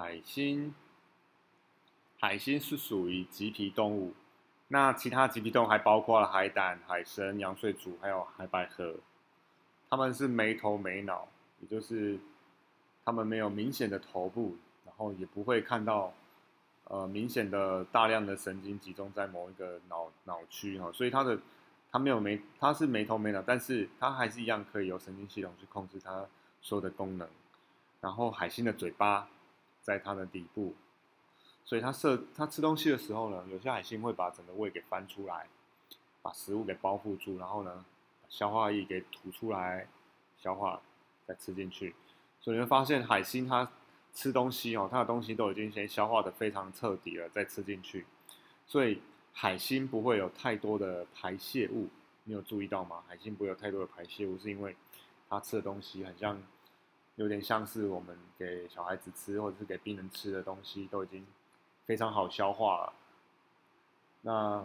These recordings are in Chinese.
海星，海星是属于棘皮动物。那其他棘皮动物还包括了海胆、海参、羊水煮，还有海百合。它们是没头没脑，也就是它们没有明显的头部，然后也不会看到呃明显的大量的神经集中在某一个脑脑区哈。所以它的它没有没它是没头没脑，但是它还是一样可以由神经系统去控制它所有的功能。然后海星的嘴巴。在它的底部，所以它射它吃东西的时候呢，有些海星会把整个胃给翻出来，把食物给包覆住，然后呢，消化液给吐出来，消化再吃进去。所以你会发现海星它吃东西哦，它的东西都已经先消化的非常彻底了，再吃进去。所以海星不会有太多的排泄物，你有注意到吗？海星不会有太多的排泄物，是因为它吃的东西很像。有点像是我们给小孩子吃或者是给病人吃的东西，都已经非常好消化了。那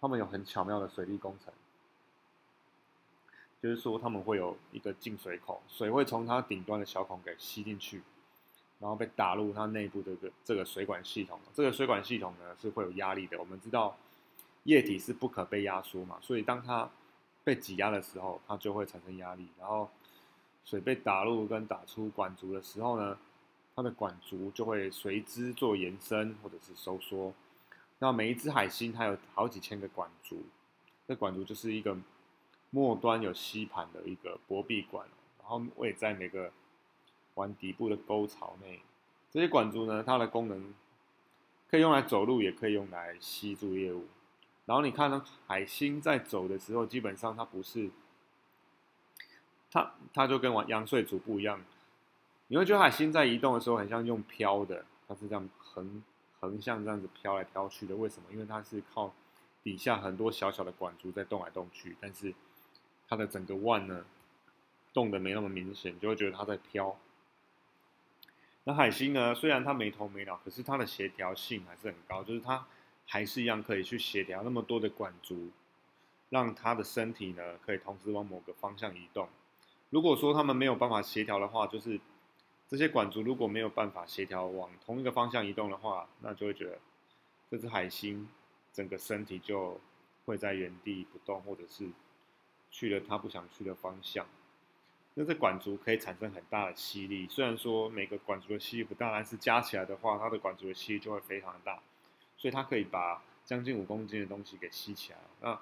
他们有很巧妙的水利工程，就是说他们会有一个进水口，水会从它顶端的小孔给吸进去，然后被打入它内部的个这个水管系统。这个水管系统呢是会有压力的。我们知道液体是不可被压缩嘛，所以当它被挤压的时候，它就会产生压力，然后。水被打入跟打出管足的时候呢，它的管足就会随之做延伸或者是收缩。那每一只海星它有好几千个管足，这管足就是一个末端有吸盘的一个薄壁管，然后位在每个碗底部的沟槽内。这些管足呢，它的功能可以用来走路，也可以用来吸住业物。然后你看呢，海星在走的时候，基本上它不是。它它就跟玩羊水煮不一样，你会觉得海星在移动的时候很像用飘的，它是这样横横向这样子飘来飘去的。为什么？因为它是靠底下很多小小的管足在动来动去，但是它的整个腕呢动的没那么明显，就会觉得它在飘。那海星呢，虽然它没头没脑，可是它的协调性还是很高，就是它还是一样可以去协调那么多的管足，让它的身体呢可以同时往某个方向移动。如果说他们没有办法协调的话，就是这些管足如果没有办法协调往同一个方向移动的话，那就会觉得这只海星整个身体就会在原地不动，或者是去了它不想去的方向。那这管足可以产生很大的吸力，虽然说每个管足的吸力不大，但是加起来的话，它的管足的吸力就会非常大，所以它可以把将近五公斤的东西给吸起来。那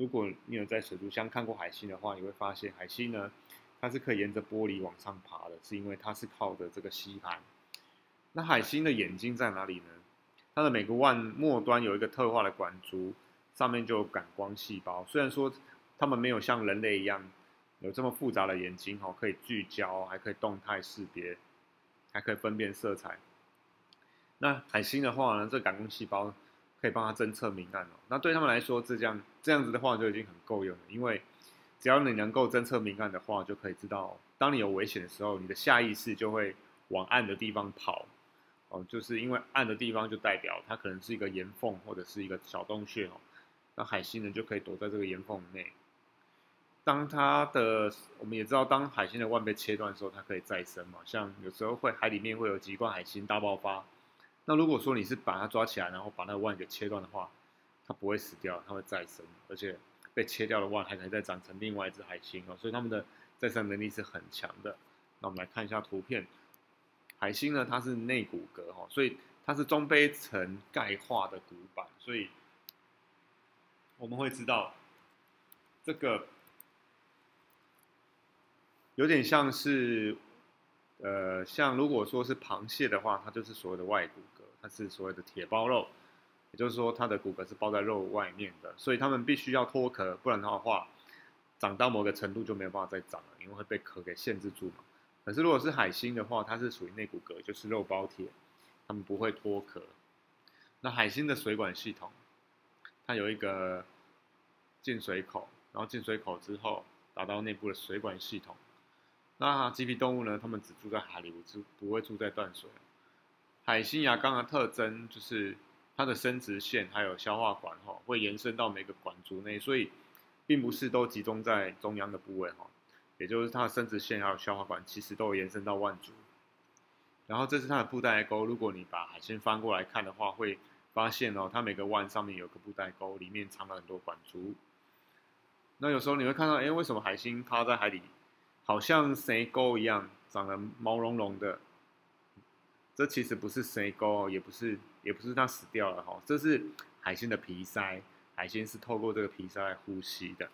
如果你有在水族箱看过海星的话，你会发现海星呢。它是可以沿着玻璃往上爬的，是因为它是靠着这个吸盘。那海星的眼睛在哪里呢？它的每个腕末端有一个特化的管足，上面就有感光细胞。虽然说它们没有像人类一样有这么复杂的眼睛哦，可以聚焦，还可以动态识别，还可以分辨色彩。那海星的话呢，这感光细胞可以帮它侦测明暗哦。那对他们来说，这样这样子的话就已经很够用了，因为。只要你能够侦测明暗的话，就可以知道，当你有危险的时候，你的下意识就会往暗的地方跑。哦，就是因为暗的地方就代表它可能是一个岩缝或者是一个小洞穴哦。那海星呢就可以躲在这个岩缝内。当它的，我们也知道，当海星的腕被切断的时候，它可以再生嘛。像有时候会海里面会有几罐海星大爆发。那如果说你是把它抓起来，然后把那个腕给切断的话，它不会死掉，它会再生，而且。被切掉的话，还能再长成另外一只海星哦，所以它们的再生能力是很强的。那我们来看一下图片，海星呢，它是内骨骼哈，所以它是中胚层钙化的骨板，所以我们会知道这个有点像是，呃，像如果说是螃蟹的话，它就是所谓的外骨骼，它是所谓的铁包肉。也就是说，它的骨骼是包在肉外面的，所以它们必须要脱壳，不然的话，长到某个程度就没有办法再长了，因为会被壳给限制住嘛。可是如果是海星的话，它是属于内骨骼，就是肉包铁，它们不会脱壳。那海星的水管系统，它有一个进水口，然后进水口之后达到内部的水管系统。那棘皮动物呢？它们只住在海里，不不会住在淡水。海星牙缸的特征就是。它的生殖腺还有消化管哈，会延伸到每个管足内，所以并不是都集中在中央的部位哈，也就是它的生殖腺还有消化管其实都有延伸到腕足。然后这是它的布袋钩，如果你把海星翻过来看的话，会发现哦，它每个腕上面有个布袋钩，里面藏了很多管足。那有时候你会看到，哎，为什么海星趴在海里，好像蛇沟一样，长得毛茸茸的？这其实不是蛇沟，也不是，也不是它死掉了哈，这是海星的皮鳃，海星是透过这个皮鳃来呼吸的。